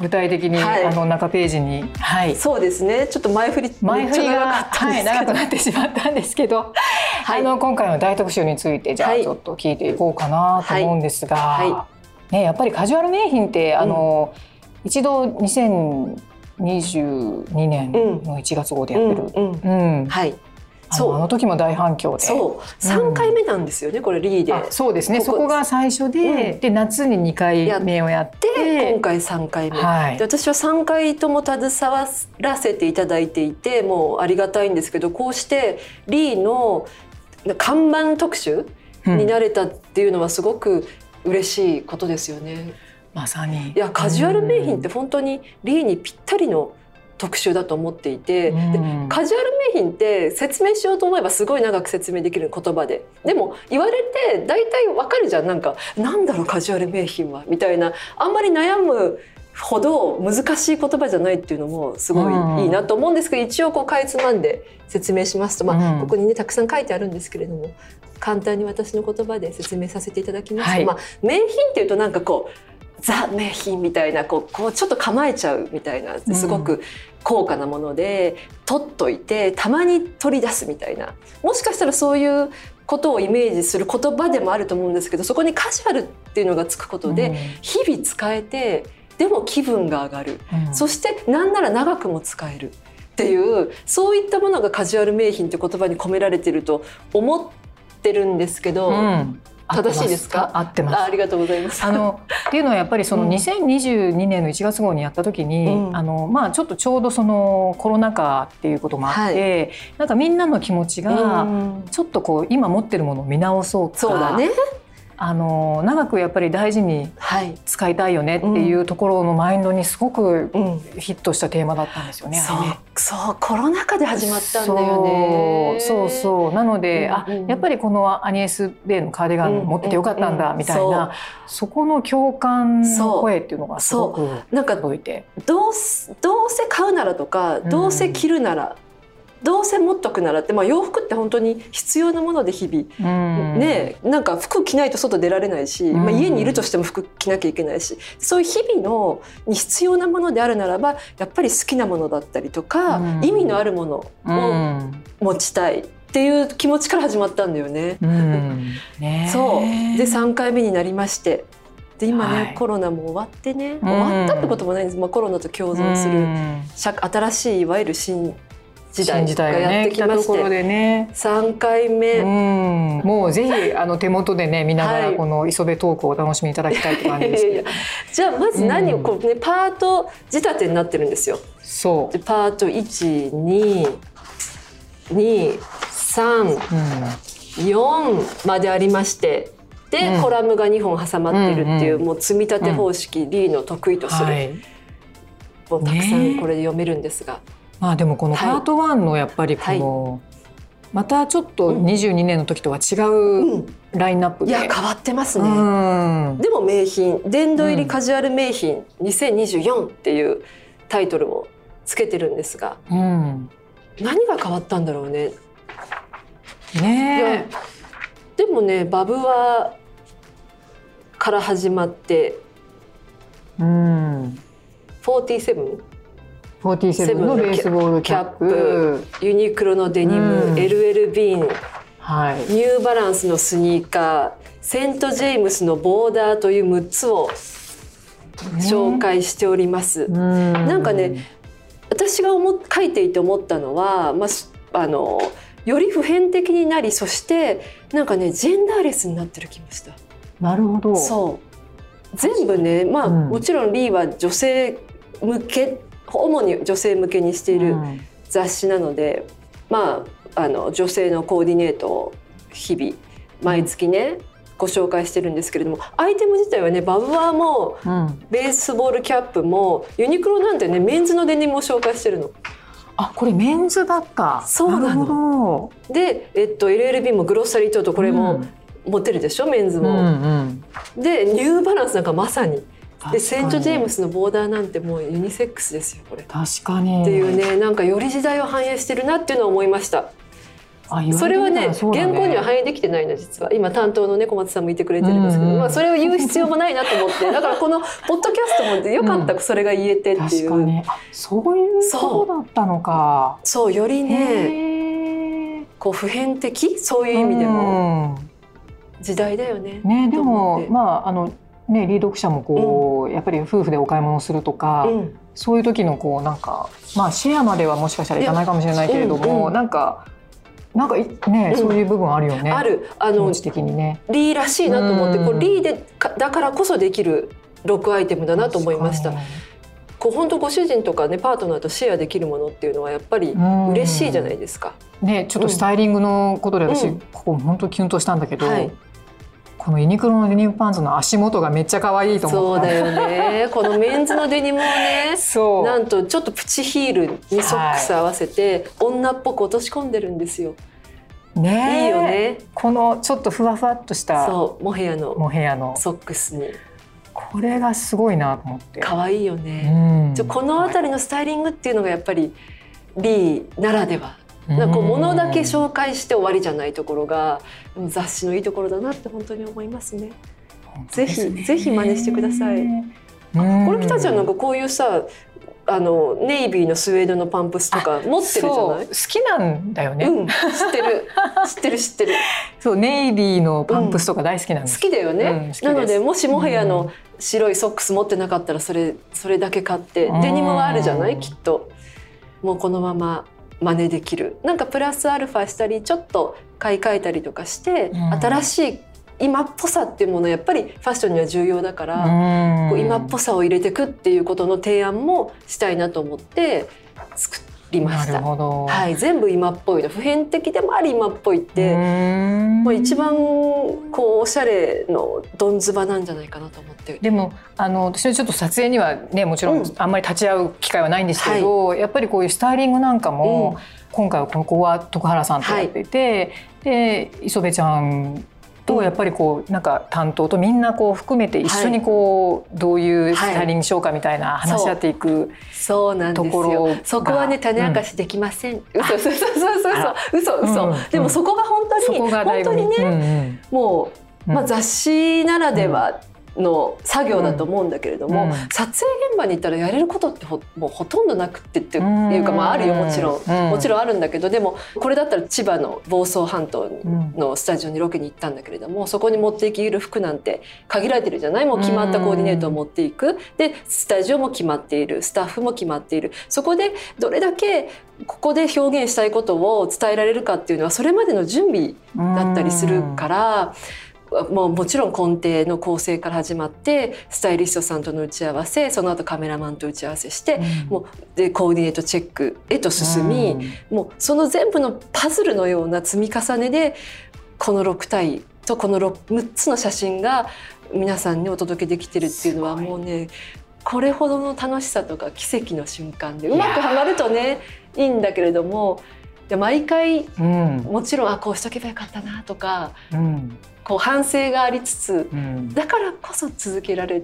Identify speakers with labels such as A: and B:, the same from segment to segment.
A: 具体的に、
B: はい。
A: あの中ページに、はい、
B: そうですね。ちょっと前振り
A: 前振りが、はい、長くなってしまったんですけど、
B: はい。
A: あの今回の大特集についてじゃあ
B: はい。
A: ちょっと聞いていこうかなと思うんですが、
B: はい。は
A: ね、やっぱりカジュアル名品ってあの、一度2022年の1月号でやってる、
B: うんうん。
A: うん。
B: はい。
A: あ
B: そう。
A: のあの時も大反響で。
B: そう。三回目なんですよね、これリーで。
A: あそうですね。
B: ここ。
A: そこが最初で,、
B: うん。
A: で夏に2回目をやって
B: で今回三回目、
A: はい。
B: で私は3回とも携わらせていただいていてもうありがたいんですけどこうしてリーの看板特集
A: うん。
B: になれたっていうのはすごく嬉しいことですよね。
A: まさに。
B: いやカジュアル名品って本当にリーにぴったりの特集だと思っていて、
A: うん。
B: でカジュアル名品って説明しようと思えばすごい長く説明できる言葉で。でも言われて大体わかるじゃん。なんかなんだろうカジュアル名品はみたいな。あんまり悩むほど難しい言葉じゃないっていうのもすごいいいなと思うんですけど、一応こうかいつまんで説明しますと、まあ
A: うん。
B: ここにねたくさん書いてあるんですけれども簡単に私の言葉で説明させていただきますと、
A: はい。
B: まあ、名品っていうとなんかこうザ名品みたいなこうこうちょっと構えちゃうみたいなすごく高価なもので、取っといてたまに取り出すみたいな。もしかしたらそういうことをイメージする言葉でもあると思うんですけどそこにカジュアルっていうのがつくことで、日々使えてでも気分が上がる、
A: うん。
B: そしてなんなら長くも使える。っていうそういったものがカジュアル名品って言葉に込められてると思ってるんですけど、
A: うん
B: 正しいですか？
A: 合ってます。
B: あありがとうございます。
A: あのっていうのはやっぱりその
B: うん。
A: 2022年の1月号にやった時に、
B: うん。
A: あのまあちょっとちょうどそのコロナ禍っていうこともあって、なんかみんなの気持ちが
B: うん。
A: ちょっとこう今持ってるものを見直そうとか
B: そうだね。
A: あの長くやっぱり大事に
B: はい。
A: 使いたいよねっていうところのマインドにすごく
B: うん。
A: ヒットしたテーマだったんですよね。
B: そう
A: あれね
B: そうコロナ禍で始まったんだよね。
A: そうそうそうなので、
B: うんうん
A: あやっぱりこのアニエス・ベイのカーディガン持っててよかったんだ
B: うん
A: みたいな、そこの共感の声っていうのがすごく
B: なんか
A: 届いて。
B: どうすどうせ買うならとか
A: ん
B: どうせ着るなら、どうせ持っとくならって、まあ、洋服って本当に必要なもので日々、
A: うん。
B: ねなんか服着ないと外出られないし、
A: うん。
B: まあ、家にいるとしても服着なきゃいけないしそういう日々のに必要なものであるならばやっぱり好きなものだったりとか、
A: うん。
B: 意味のあるもの
A: う
B: を
A: ん。
B: 持ちたいっていう気持ちから始まったんだよね。
A: うん。ね
B: そう。で3回目になりまして。で今ね、
A: はい。
B: コロナも終わってね。
A: ん。
B: 終わったってこともないんです、まあ、コロナと共存す
A: う
B: る新しいいわゆる新時代がやってきまして、
A: たところでね。
B: 3回目、
A: うん、もうぜひあの手元でね見なが
B: はい
A: らこの磯部トークをお楽しみいただきたいって感じ
B: いやいや
A: ですけど。
B: じゃあまず何を
A: うん
B: こう、ね、パート仕立てになってるんですよ。
A: そ
B: でパート1234までありましてで、
A: うん
B: コラムが2本挟まってるっていう、
A: うんうん
B: もう積み立て方式、リーの得意と
A: う。
B: する、
A: はい。
B: もうたくさん
A: ね
B: これで読めるんですが、
A: まあでもこの
B: はい
A: パート1のやっぱりこの、またちょっと22年の時とは違うラインナップで。
B: いや変わってます
A: う
B: ね。
A: ん。
B: でも名品殿堂入りカジュアル名品2024っていうタイトルをつけてるんですが
A: うん。
B: 何が変わったんだろうね
A: ね
B: でもねバブはから始まって
A: え。うん。
B: 47
A: 47のベースボールキャップ。
B: ユニクロのデニム、
A: うん
B: LL ビーン
A: はい。
B: ニューバランスのスニーカーセント・ジェームスのボーダーという6つを紹介しております。
A: うん。
B: なんかね私が思っ書いていて思ったのは、まあす、あのより普遍的になりそしてなんかねジェンダーレスになってる気もした。
A: なるほど。
B: そう全部ねまあ、
A: うん
B: もちろんリーは女性向け主に女性向けにしている
A: うん
B: 雑誌なので、まああの女性のコーディネートを日々毎月ねご紹介してるんですけれどもアイテム自体はねバブワーも
A: うん。
B: ベースボールキャップもユニクロなんてねメンズのデニムを紹介してるの。
A: あ、これメンズだった。
B: そうなので、えっと、LLB もグロッサリートート
A: ど。
B: これも持ってるでしょ、メンズ
A: うん。うん
B: も。
A: うん。
B: でニューバランスなんかまさにでセント・ジェームスのボーダーなんてもうユニセックスですよこれ。っ
A: 確かに。
B: ていうねなんかより時代を反映してるなっていうのを思いました。それはね、ね、原稿には反映できてないの実は。今担当のね小松さんもいてくれてるんですけど、まあ、それを言う必要もないなと思って だからこのポッドキャストもよかったそれが言えてっていう、うん、
A: そういうことだったのか。
B: そう。よりねこう普遍的？そういう意味でも、時代だよね。
A: ねでもまああのね、リード読者もこう、うん、やっぱり夫婦でお買い物するとか、うん、そういう時のこうなんかまあシェアまではもしかしたらいかないかもしれないけれども、うんうん、なんかなんかね、そういう部分あるよね。
B: あるあの的にね。リーらしいなと思って、こうリーでだからこそできるロックアイテムだなと思いました。こう本当ご主人とかねパートナーとシェアできるものっていうのはやっぱり嬉しいじゃないですか。
A: ねちょっとスタイリングのことで私、ここ本当キュンとしたんだけど。はいこのユニクロのデニムパンツの足元がめっちゃ可愛いと
B: 思ったそうだよね。このメンズのデニムをねなんとちょっとプチヒールにソックス合わせて、女っぽく落とし込んでるんですよ。ねいいよね。
A: このちょっとふわふわっとした
B: そうモヘアの。
A: モヘアの。
B: ソックスに。
A: これがすごいなと思って。
B: 可愛いよね、うん、この辺りのスタイリングっていうのがやっぱりリーならではなんかこう物だけ紹介して終わりじゃないところが雑誌のいいところだなって本当に思いますね。ぜひぜひ真似してください。これ北ちゃんなんかこういうさあのネイビーのスウェードのパンプスとか持ってるじゃない？
A: 好きなんだよね、
B: うん、知ってる。知ってる知ってる。
A: そうネイビーのパンプスとか大好きなんで
B: す、うん、好きだよね、うん、なのでもしもはやの白いソックス持ってなかったらそれそれだけ買ってデニムはあるじゃない？きっと。もうこのまま真似できる。なんかプラスアルファしたりちょっと買い替えたりとかして、うん、新しい今っぽさっていうものやっぱりファッションには重要だから、うん、こう今っぽさを入れていくっていうことの提案もしたいなと思って作りました。はい、全部今っぽいの普遍的でもあり今っぽいってまあ一番こうおしゃれのどんずばなんじゃないかなと思って。
A: でもあの私はちょっと撮影にはねもちろんあんまり立ち会う機会はないんですけど、うんはい、やっぱりこういうスタイリングなんかも、うん、今回はここは徳原さんとやっていて、はい、で磯部ちゃんとやっぱりこうなんか担当とみんなこう含めて一緒にこうどういうスタイリングしようかみたいな話し合っていく
B: そう。なんですよ。そこはね種明かしできません、嘘嘘嘘嘘嘘嘘。嘘でもそこが本当に本当にねもうまあ雑誌ならではの作業だと思うんだけれども、うん、撮影現場に行ったらやれることってほもうほとんどなくってっていうか、まあ、あるよもちろん、うん、もちろんあるんだけどでもこれだったら千葉の房総半島のスタジオにロケに行ったんだけれどもそこに持っていける服なんて限られてるじゃない。もう決まったコーディネートを持っていく。でスタジオも決まっているスタッフも決まっている。そこでどれだけここで表現したいことを伝えられるかっていうのはそれまでの準備だったりするから。もうもちろん根底の構成から始まってスタイリストさんとの打ち合わせその後カメラマンと打ち合わせして、うん、もうでコーディネートチェックへと進み、うん、もうその全部のパズルのような積み重ねでこの6体とこの 6, 6つの写真が皆さんにお届けできてるっていうのはもうねこれほどの楽しさとか奇跡の瞬間でうまくはまるとねいいんだけれども毎回、うん、もちろんあこうしとけばよかったなとか、うん、こう反省がありつつ、うん、だからこそ続けられ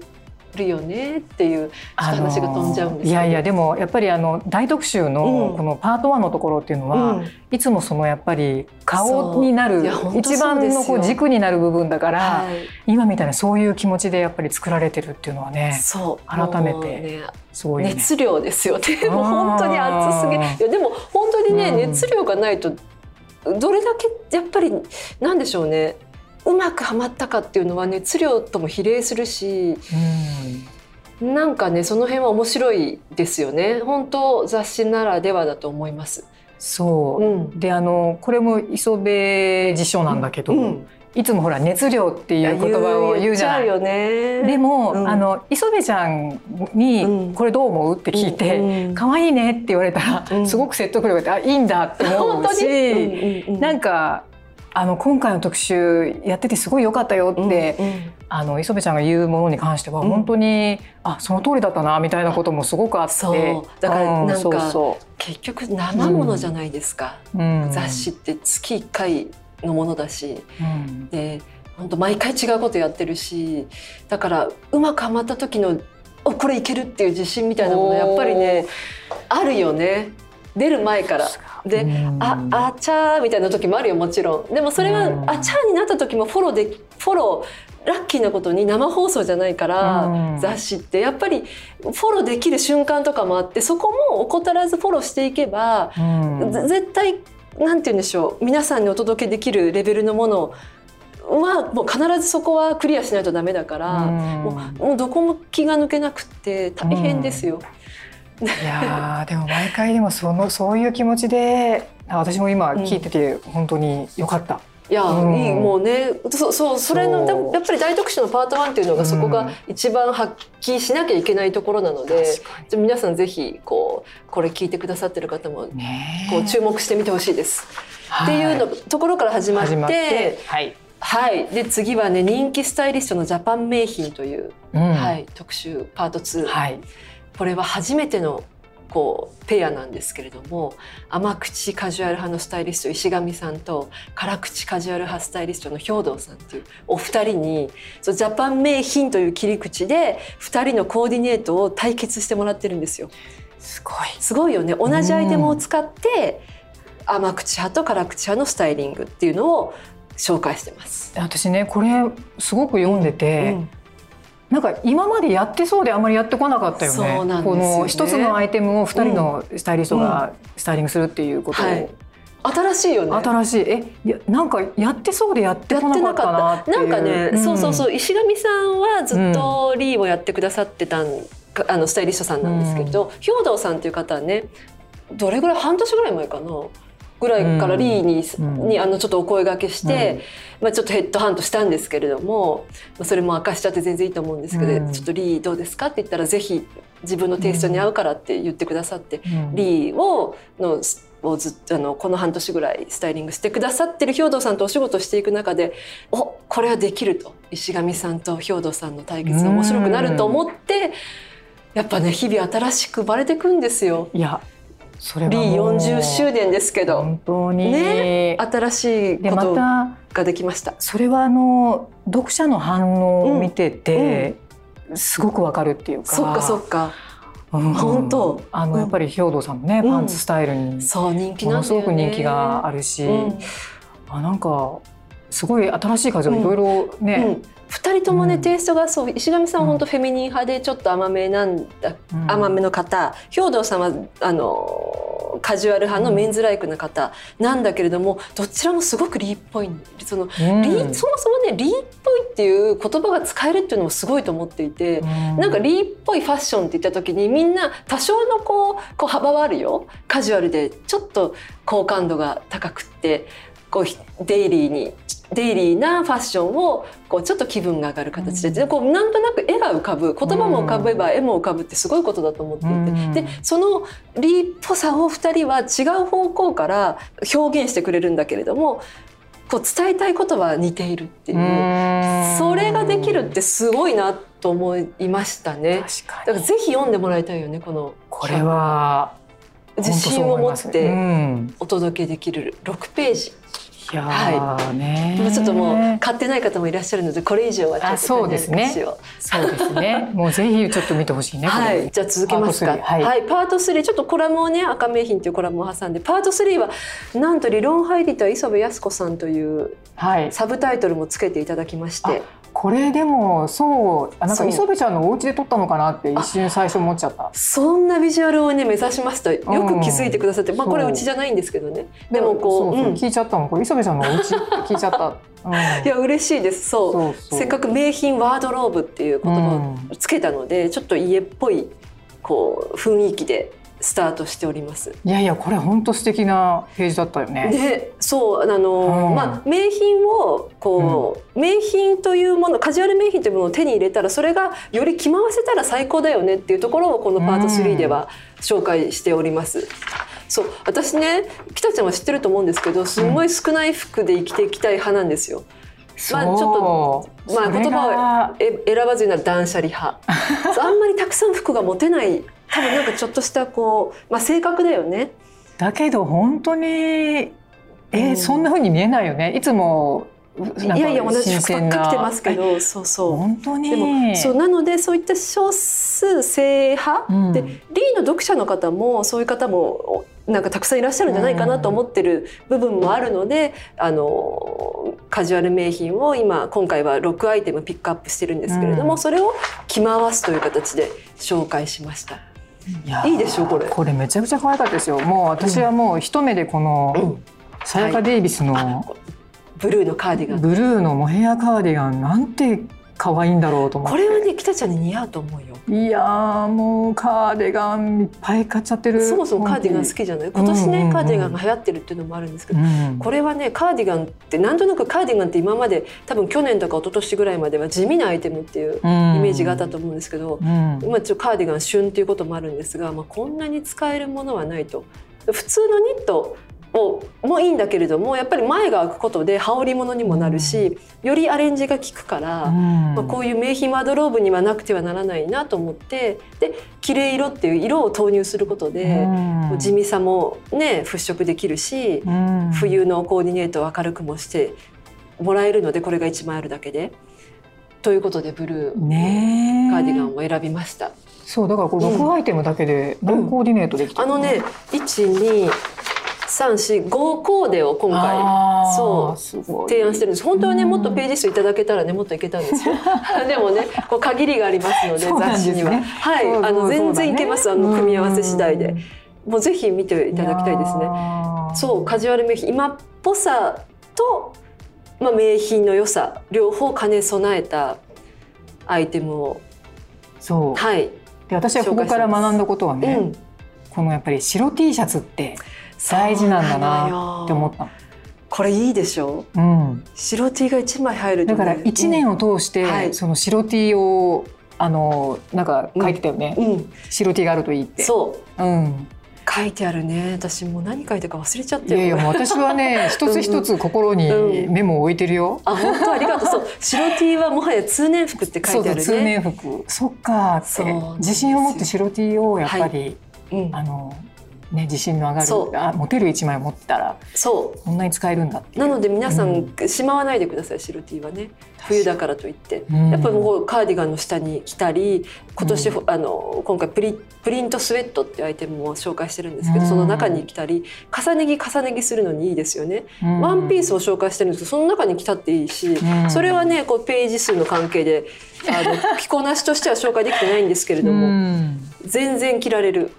B: るよねっていう話が飛んじゃうんです
A: いやいやでもやっぱりあの大特集のこのパート1のところっていうのは、うん、いつもそのやっぱり顔になる一番のこう軸になる部分だから、はい、今みたいなそういう気持ちでやっぱり作られてるっていうのはねそう。改めて
B: すごい、ね、熱量ですよね。もう本当に熱すぎいやでもにね、うん、熱量がないとどれだけやっぱりなんでしょうね。うまくはまったかっていうのは熱量とも比例するし、うん、なんかねその辺は面白いですよね。本当雑誌ならではだと思います。
A: そう、うん、であのこれも磯部辞書なんだけど、うん、いつもほら熱量っていう言葉を言うじゃない。ね、でも、うん、あの磯部ちゃんにこれどう思う？って聞いて可愛、うん、いいねって言われたら、すごく説得力があいいんだって思うし、なんかあの今回の特集やっててすごい良かったよって、うんうん、あの磯部ちゃんが言うものに関しては本当に、うん、あその通りだったなみたいなこともすごくあって。
B: だからなんか、うん、そう。結局生ものじゃないですか、うん、雑誌って月1回のものだし、で本当毎回違うことやってるしだからうまくはまった時のおこれいけるっていう自信みたいなものやっぱりねあるよね。出る前から。で「ああちゃー」みたいな時もあるよもちろん。でもそれは「あちゃー」になった時もフォローでフォローラッキーなことに生放送じゃないから、雑誌って。やっぱりフォローできる瞬間とかもあってそこも怠らずフォローしていけば、絶対なんて言うんでしょう皆さんにお届けできるレベルのものはもう必ずそこはクリアしないとダメだから、うん、もうもうどこも気が抜けなくて大変ですよ。
A: うん、いやでも毎回でもそのそういう気持ちで私も今聞いてて本当に良かった。
B: いや、うん、いいもうねそそうそれのやっぱり大特集のパート1っていうのがそこが一番発揮しなきゃいけないところなので、うん、皆さんぜひこうこれ聞いてくださってる方もこう注目してみてほしいです。っていうのところから始まって、はい、はい、で次はね人気スタイリストのジャパン名品という、うん、はい、特集パート2、はい、これは初めてのこうペアなんですけれども甘口カジュアル派のスタイリスト石上さんと辛口カジュアル派スタイリストの兵藤さんっていうお二人にジャパン名品という切り口で2人のコーディネートを対決してもらってるんですよ。
A: すごい。
B: すごいよね。同じアイテムを使って、甘口派と辛口派のスタイリングっていうのを紹介してます。
A: 私ねこれすごく読んでて、うんうん、なんか今までやってそうであんまりやってこなかったよね。よね。この一つのアイテムを二人のスタイリストがスタイリングするっていうことを、うんはい。
B: 新しいよね。
A: 新しい。え、いやなんかやってそうでやってこなかったなって
B: なんかね、うん、そうそうそう。石上さんはずっとリーをやってくださってたん、あのスタイリストさんなんですけど、うん、兵藤さんっていう方はね、どれぐらい半年ぐらい前かな。ぐらいからリーにうん、にあのちょっとお声がけして、うん、まあ、ちょっとヘッドハントしたんですけれども、まあ、それも明かしちゃって全然いいと思うんですけど、うん、ちょっとリーどうですかって言ったらぜひ自分のテイストに合うからって言ってくださって、リーをのをずっとあのこの半年ぐらいスタイリングしてくださってる兵藤さんとお仕事していく中でおこれはできると石上さんと兵藤さんの対決が面白くなると思って、やっぱね日々新しく生まれていくんですよ。
A: いや
B: それは B40 周年ですけど。
A: 本当に、
B: ね、新しいことができました。
A: それはあの読者の反応を見てて、うん。うん、すごくわかるっていうか。
B: そっかそっか。うん、本当。
A: あのやっぱり兵藤さんのね、パンツスタイルに
B: そう人気
A: なんすごく人気があるし、あなんかすごい新しい風をいろいろね、
B: 2人ともね、うん、テイストがそう石上さんは本当フェミニン派でちょっと甘めなんだ、うん、甘めの方。兵藤さんはあのカジュアル派のメンズライクな方なんだけれどもどちらもすごくリーっぽいその、うん、リーそもそもねリーっぽいっていう言葉が使えるっていうのもすごいと思っていて、うん、なんかリーっぽいファッションって言った時にみんな多少のこうこう幅はあるよ。カジュアルでちょっと好感度が高くってこうデイリーにデイリーなファッションをこうちょっと気分が上がる形で,、でこうなんとなく絵が浮かぶ言葉も浮かべば絵も浮かぶってすごいことだと思っていて、でそのリーっぽさを2人は違う方向から表現してくれるんだけれどもこう伝えたいことは似ているっていうそれができるってすごいなと思いましたね。だからぜひ読んでもらいたいよねこの
A: これは
B: 自信を持ってお届けできる6ページ。
A: いやはい、ね、
B: もうちょっともう買ってない方もいらっしゃるのでこれ以上はちょっと
A: そうですね。そうですね。もうぜひちょっと見てほしいね
B: はい。じゃあ続けますか。はい、はい、パート3ちょっとコラムをね赤名品というコラムを挟んで。パート3はなんと理論入りと磯部靖子さんというサブタイトルもつけていただきまして、
A: これでもそうあなんか磯部ちゃんのお家で撮ったのかなって一瞬最初思っちゃった。
B: そんなビジュアルをね目指しますとよく気づいてくださって、うん、まあこれうちじゃないんですけどね。でもこう
A: 聞いちゃったのこれ磯部ちゃんのお家 聞いちゃった、
B: うん、いや嬉しいです。そう。せっかく名品ワードローブっていう言葉をつけたので、うん、ちょっと家っぽいこう雰囲気でスタートしております。
A: いやいやこれ本当素敵なページだったよね。
B: で、そうあの、うん、まあ名品をこう、うん、名品というものカジュアル名品というものを手に入れたらそれがより着回せたら最高だよねっていうところをこのパート3では紹介しております。うん、そう私ね北ちゃんは知ってると思うんですけどすごい少ない服で生きていきたい派なんですよ。まあちょっとまあ言葉を選ばずには断捨離派あんまりたくさん服が持てない多分なんかちょっとしたこう、まあ、性格だよね。
A: だけど本当にえー、うん、そんな風に見えないよね。いつも
B: いやいや同じ服ばっか着てますけどそうそう。
A: 本当に。
B: でもそうなのでそういった少数性派、うん、でリーの読者の方もそういう方もなんかたくさんいらっしゃるんじゃないかなと思ってる部分もあるので、うん、あのカジュアル名品を今今回は6アイテムピックアップしてるんですけれども、うん、それを着回すという形で紹介しました。いいでしょこれ。
A: これめちゃくちゃ可愛かったですよ。もう私はもう一目でこの、さやかデイビスの、はい、
B: ブルーのカーディガン。
A: ブルーのモヘアカーディガンなんて可愛いんだろうと思って。
B: これはね北ちゃんに似合うと思うよ。
A: いやもうカーディガンいっぱい買っちゃってる。
B: そもそもカーディガン好きじゃない？今年ね、うんうんうん、カーディガンが流行ってるっていうのもあるんですけど、うん、これはねカーディガンってなんとなくカーディガンって今まで多分去年とか一昨年ぐらいまでは地味なアイテムっていうイメージがあったと思うんですけど、うん、今ちょっとカーディガン旬っていうこともあるんですが、まあ、こんなに使えるものはないと。普通のニットをもいいんだけれどもやっぱり前が開くことで羽織物にもなるし、よりアレンジが効くから、まあ、こういう名品ワードローブにはなくてはならないなと思ってで綺麗色っていう色を投入することで、地味さもね払拭できるし、冬のコーディネートを明るくもしてもらえるのでこれが1枚あるだけで。ということでブルーカーディガンを選びました。
A: そうだからこれ6アイテムだけで何コーディネートできた、
B: うん、あのね1 2 345コーデを今回そう提案してるんです。本当はねもっとページ数いただけたらねもっといけたんですよ。でもねこう限りがありますので雑誌には、はいあの全然いけますあの組み合わせ次第で。もうぜひ見ていただきたいですね。そうカジュアル名品今っぽさと、まあ、名品の良さ両方兼ね備えたアイテムを
A: そう。はい。で私はここから学んだことはね、うん、このやっぱり白 T シャツって大事なんだなって思ったの。
B: これいいでしょ？う、うん、白 T が1枚入る、
A: ね、だから1年を通して、その白 T をあのなんか書いてたよね、うん。うん、白 T があるといいって。
B: そう、うん、書いてあるね。私もう何書いてか忘れちゃってい
A: やいやもう私はね 一つ一つ心にメモを置いてるよ、
B: あ本当？ありがとう。そう。白 T はもはや通年服って書いてあるね。
A: 通年服。そっかって。自信を持って白 T をやっぱり、はい、あのね、自信の上がるあ持てる一枚持ったらそう。こんなに使えるんだ
B: なので皆さん、うん、しまわないでください白 T はね。冬だからといって、うん、やっぱりもうカーディガンの下に着たり今年、うん、あの今回プリプリントスウェットっていうアイテムも紹介してるんですけど、その中に着たり重ね着重ね着するのにいいですよね、ワンピースを紹介してるんですけどその中に着たっていいし、それはねこうページ数の関係であの着こなしとしては紹介できてないんですけれども、全然着られる。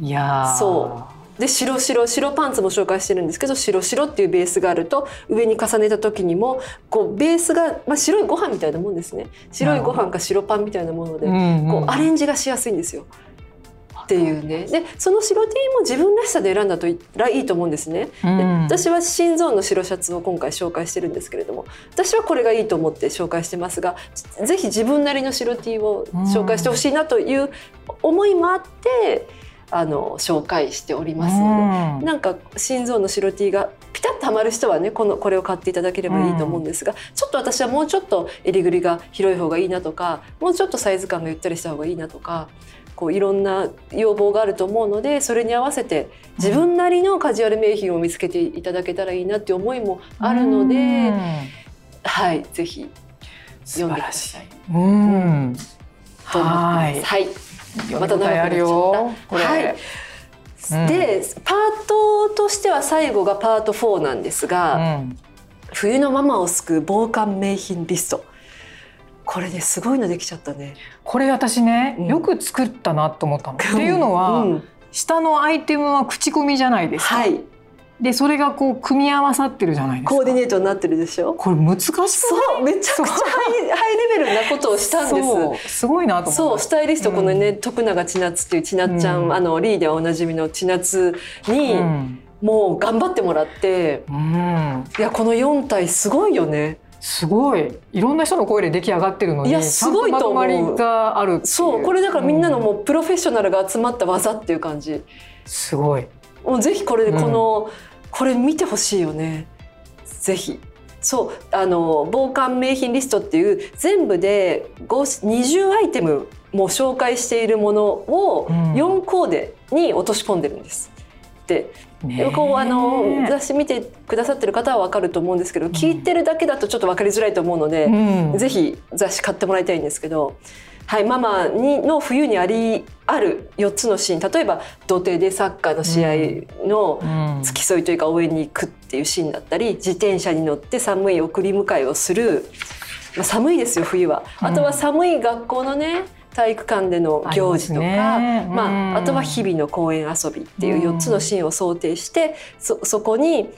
A: いや
B: そう。で白白白パンツも紹介してるんですけど白白っていうベースがあると上に重ねた時にもこうベースが、まあ、白いご飯みたいなもんですね。白いご飯か白パンみたいなもので、こうアレンジがしやすいんですよ。っていうね。でその白 T も自分らしさで選んだといいと思うんですね、で私は心臓の白シャツを今回紹介してるんですけれども私はこれがいいと思って紹介してますが是非自分なりの白 T を紹介してほしいなという思いもあって。あの紹介しておりますので、うん、なんか心臓の白 T がピタッとはまる人はねこのこれを買っていただければいいと思うんですが、うん、ちょっと私はもうちょっと襟ぐりが広い方がいいなとかもうちょっとサイズ感がゆったりした方がいいなとかこういろんな要望があると思うのでそれに合わせて自分なりのカジュアル名品を見つけていただけたらいいなっていう思いもあるので、うん、はいぜひ読んでください。うん、はい、はい
A: また長くなっちゃった。はい、
B: うん、でパートとしては最後がパート4なんですが、うん、冬のママを救う防寒名品リスト。これですごいのできちゃったね。
A: これ私ね、うん、よく作ったなと思ったの。っていうのは、下のアイテムは口コミじゃないですか。はいでそれがこう組み合わさってるじゃないですか。
B: コーディネートになってるでしょ？
A: これ難しく
B: そうめちゃくちゃハイレベルなことをしたんです。
A: すごいなと
B: そうスタイリストこのね、うん、徳永千夏っていう千夏ちゃん、うん、あのリーではおなじみの千夏に、うん、もう頑張ってもらって、うん、いやこの4体すごいよね。
A: すごい。いろんな人の声で出来上がってるのにいやすごいと思う。がある
B: そうこれだからみんなのもうプロフェッショナルが集まった技っていう感じ、
A: すごい。
B: もうぜひこれでこの、これ見てほしいよねぜひそうあの防寒名品リストっていう全部で20アイテムも紹介しているものを4コーデに落とし込んでるんです。でね、こうあの雑誌見てくださってる方は分かると思うんですけど、聞いてるだけだとちょっと分かりづらいと思うので、うん、ぜひ雑誌買ってもらいたいんですけど。はい、ママにの冬にありある4つのシーン。例えば土手でサッカーの試合の付き添いというか応援に行くっていうシーンだったり自転車に乗って寒い送り迎えをする、まあ、寒いですよ冬は。あとは寒い学校のね体育館での行事とか、あまあ、あとは日々の公園遊びっていう4つのシーンを想定してそそこに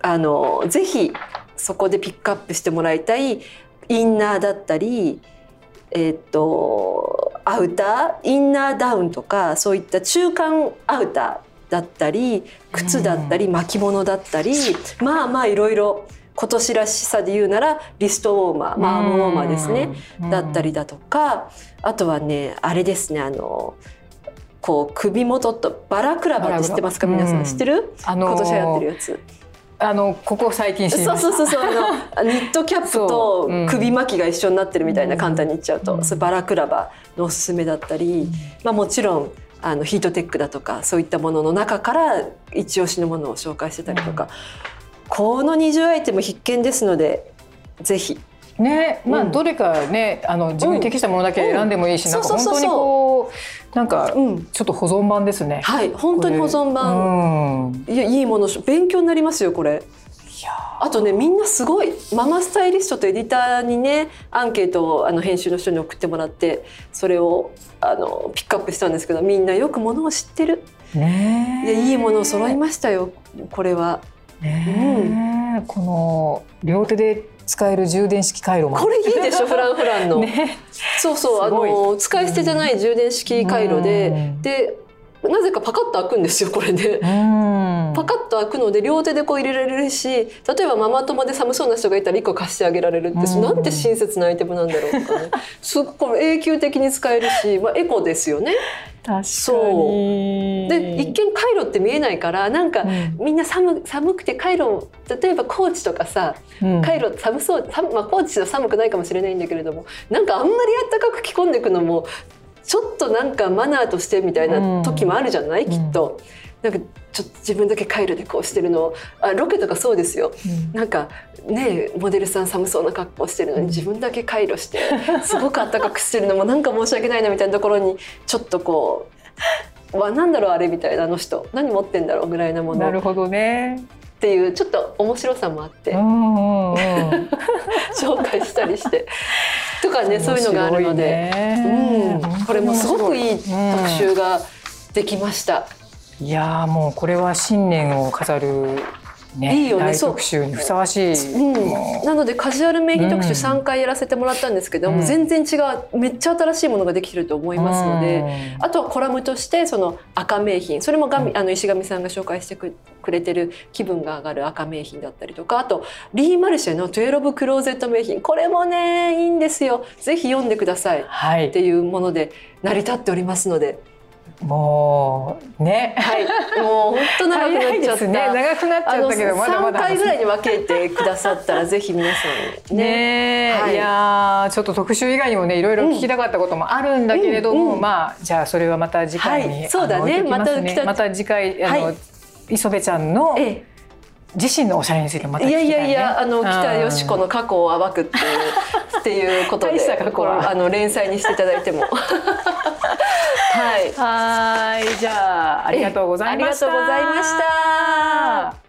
B: あのぜひそこでピックアップしてもらいたいインナーだったりえっ、とアウターインナーダウンとかそういった中間アウターだったり靴だったり巻物だったり、まあまあいろいろ今年らしさで言うならリストウォーマー、マームウォーマーですね、だったりだとかあとはねあれですねあのこう首元とバラクラバって知ってますか？皆さん知ってる、あのー、今年流行ってるやつ。
A: あのここ最近
B: そうそうそうそう。あの ニットキャップと首巻きが一緒になってるみたいな、簡単に言っちゃうと、うん、それバラクラバのおすすめだったり、うん、まあもちろんあのヒートテックだとかそういったものの中から一押しのものを紹介してたりとか、うん、この20アイテム必見ですのでぜひ
A: ねまあ、どれかねあの自分に適したものだけ選んでもいいし、なんか本当にこうなんかちょっと保存版ですね。
B: はい。本当に保存版、いやいいもの勉強になりますよこれ。あとねみんなすごい。ママスタイリストとエディターにねアンケートをあの編集の人に送ってもらってそれをあのピックアップしたんですけどみんなよくものを知ってる。ねいいものを揃いましたよこれは。
A: ね、うん、この両手で使える充電式回路
B: これいいでしょ フランフランの、ね、そうそうあの使い捨てじゃない充電式回路で、でなぜかパカッと開くんですよこれで、パカッと開くので両手でこう入れられるし例えばママ友で寒そうな人がいたら1個貸してあげられるって、なんて親切なアイテムなんだろうとかね。すっごい永久的に使えるし、まあ、エコですよね。そう。で一見カイロって見えないからなんか、うん、みんな寒寒くてカイロ例えば高知とかさ、うん、カイロ寒そう寒、まあ、高知は寒くないかもしれないんだけれどもなんかあんまりあったかく着込んでいくのもちょっとなんかマナーとしてみたいな時もあるじゃない、うん、きっと。なんかちょっと自分だけカイロでこうしてるの。あロケとかそうですよ、うん、なんかねモデルさん寒そうな格好してるのに自分だけカイロして すごく暖かくしてるのもなんか申し訳ないなみたいなところにちょっとこうわなんだろうあれみたいなあの人。何持ってんだろうぐらいなもの。
A: なるほどね。
B: っていうちょっと面白さもあって、うんうん、紹介したりして。とかね。そういうのがあるので、うん、これもすごくいい特集ができました。
A: いやもうこれは新年を飾るね、いいよね。特集にふさわしい、
B: うん、なのでカジュアル名義特集3回やらせてもらったんですけど、うん、全然違うめっちゃ新しいものができてると思いますので、うん、あとはコラムとしてその赤名品それもがみ、あの石上さんが紹介してくれてる気分が上がる赤名品だったりとかあとリー・マルシェの「12クローゼット名品」これもねいいんですよ。ぜひ読んでください、はい、っていうもので成り立っておりますので。
A: もうね、
B: はい、もう本当長くなっちゃった。ね、
A: 長くなっちゃったけどまだま
B: だ。回ぐらいに分けてくださったらぜひ皆さんね。
A: ねはい、いやちょっと特集以外にもねいろいろ聞きたかったこともあるんだけれども、うんうん、まあじゃあそれはまた次回に、
B: はい、そうだね。また
A: また次回あの、はい、磯部ちゃんの、ええ。自身のおしゃれについてまた、ね、い
B: やいやいやあの北よしこの過去を暴くっていうっていうことであの連載にしていただいても
A: はい。はい。じゃあ、ありがとうございました。
B: ありがとうございました。